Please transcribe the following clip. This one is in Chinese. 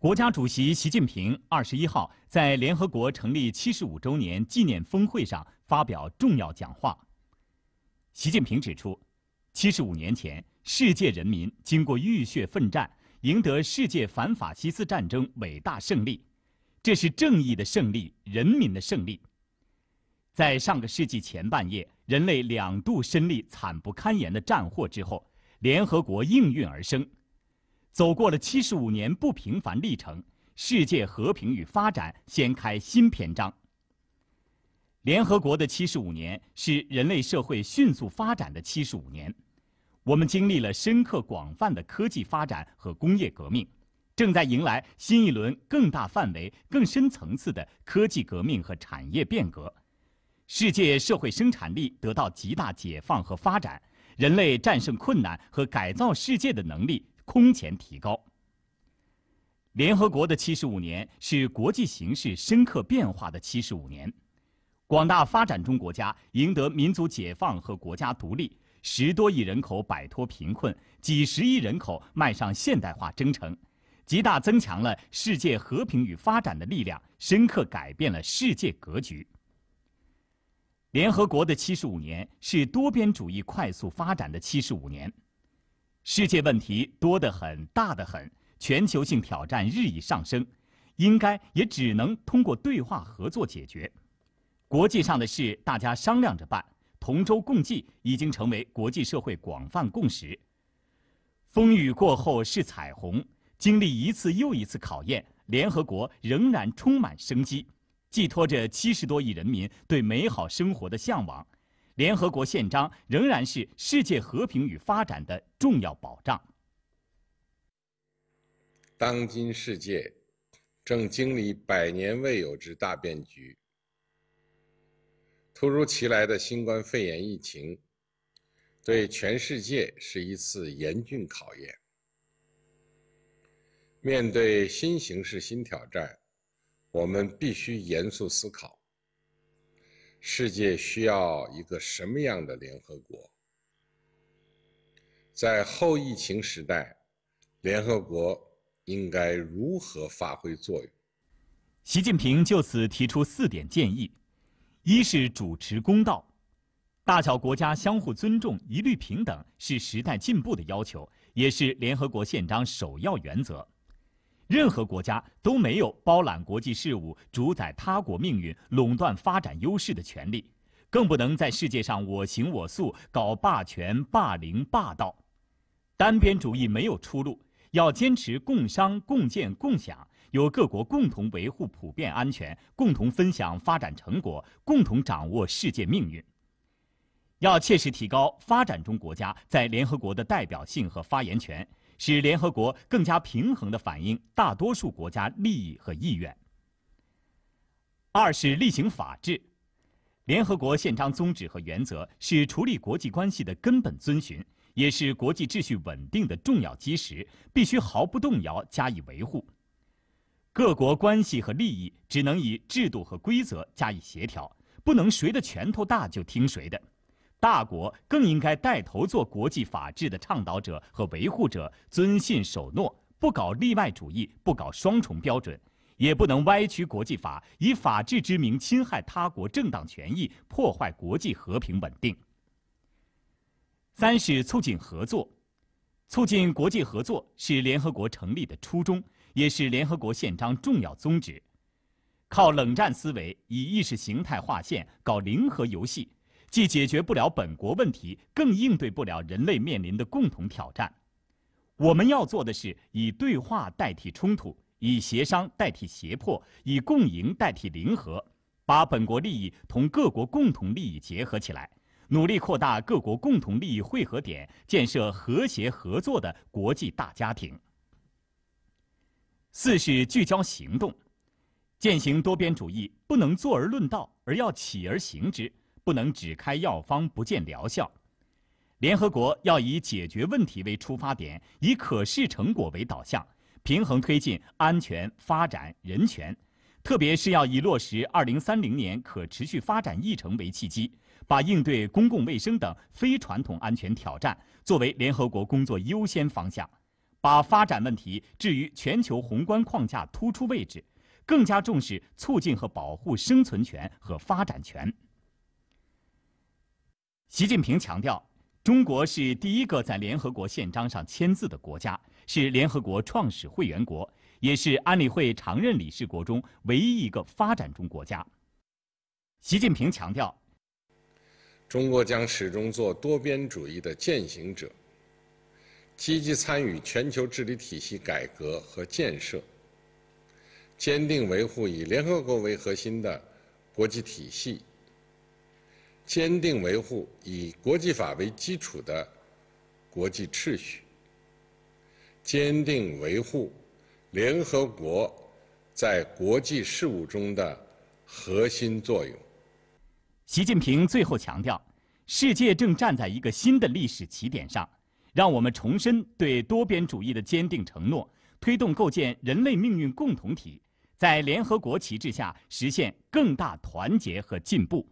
国家主席习近平二十一号在联合国成立七十五周年纪念峰会上发表重要讲话。习近平指出，七十五年前，世界人民经过浴血奋战，赢得世界反法西斯战争伟大胜利，这是正义的胜利，人民的胜利。在上个世纪前半叶，人类两度身历惨不堪言的战祸之后，联合国应运而生。走过了七十五年不平凡历程，世界和平与发展掀开新篇章。联合国的七十五年是人类社会迅速发展的七十五年，我们经历了深刻广泛的科技发展和工业革命，正在迎来新一轮更大范围、更深层次的科技革命和产业变革，世界社会生产力得到极大解放和发展，人类战胜困难和改造世界的能力。空前提高。联合国的七十五年是国际形势深刻变化的七十五年，广大发展中国家赢得民族解放和国家独立，十多亿人口摆脱贫困，几十亿人口迈上现代化征程，极大增强了世界和平与发展的力量，深刻改变了世界格局。联合国的七十五年是多边主义快速发展的七十五年。世界问题多得很，大得很，全球性挑战日益上升，应该也只能通过对话合作解决。国际上的事，大家商量着办，同舟共济已经成为国际社会广泛共识。风雨过后是彩虹，经历一次又一次考验，联合国仍然充满生机，寄托着七十多亿人民对美好生活的向往。联合国宪章仍然是世界和平与发展的重要保障。当今世界正经历百年未有之大变局，突如其来的新冠肺炎疫情对全世界是一次严峻考验。面对新形势、新挑战，我们必须严肃思考。世界需要一个什么样的联合国？在后疫情时代，联合国应该如何发挥作用？习近平就此提出四点建议：一是主持公道，大小国家相互尊重、一律平等是时代进步的要求，也是联合国宪章首要原则。任何国家都没有包揽国际事务、主宰他国命运、垄断发展优势的权利，更不能在世界上我行我素、搞霸权、霸凌、霸道。单边主义没有出路，要坚持共商、共建、共享，由各国共同维护普遍安全，共同分享发展成果，共同掌握世界命运。要切实提高发展中国家在联合国的代表性和发言权。使联合国更加平衡地反映大多数国家利益和意愿。二是厉行法治，联合国宪章宗旨和原则是处理国际关系的根本遵循，也是国际秩序稳定的重要基石，必须毫不动摇加以维护。各国关系和利益只能以制度和规则加以协调，不能谁的拳头大就听谁的。大国更应该带头做国际法治的倡导者和维护者，遵信守诺，不搞例外主义，不搞双重标准，也不能歪曲国际法，以法治之名侵害他国正当权益，破坏国际和平稳定。三是促进合作，促进国际合作是联合国成立的初衷，也是联合国宪章重要宗旨。靠冷战思维，以意识形态划线，搞零和游戏。既解决不了本国问题，更应对不了人类面临的共同挑战。我们要做的是以对话代替冲突，以协商代替胁迫，以共赢代替零和，把本国利益同各国共同利益结合起来，努力扩大各国共同利益汇合点，建设和谐合作的国际大家庭。四是聚焦行动，践行多边主义不能坐而论道，而要起而行之。不能只开药方不见疗效，联合国要以解决问题为出发点，以可视成果为导向，平衡推进安全、发展、人权，特别是要以落实二零三零年可持续发展议程为契机，把应对公共卫生等非传统安全挑战作为联合国工作优先方向，把发展问题置于全球宏观框架突出位置，更加重视促进和保护生存权和发展权。习近平强调，中国是第一个在联合国宪章上签字的国家，是联合国创始会员国，也是安理会常任理事国中唯一一个发展中国家。习近平强调，中国将始终做多边主义的践行者，积极参与全球治理体系改革和建设，坚定维护以联合国为核心的国际体系。坚定维护以国际法为基础的国际秩序，坚定维护联合国在国际事务中的核心作用。习近平最后强调，世界正站在一个新的历史起点上，让我们重申对多边主义的坚定承诺，推动构建人类命运共同体，在联合国旗帜下实现更大团结和进步。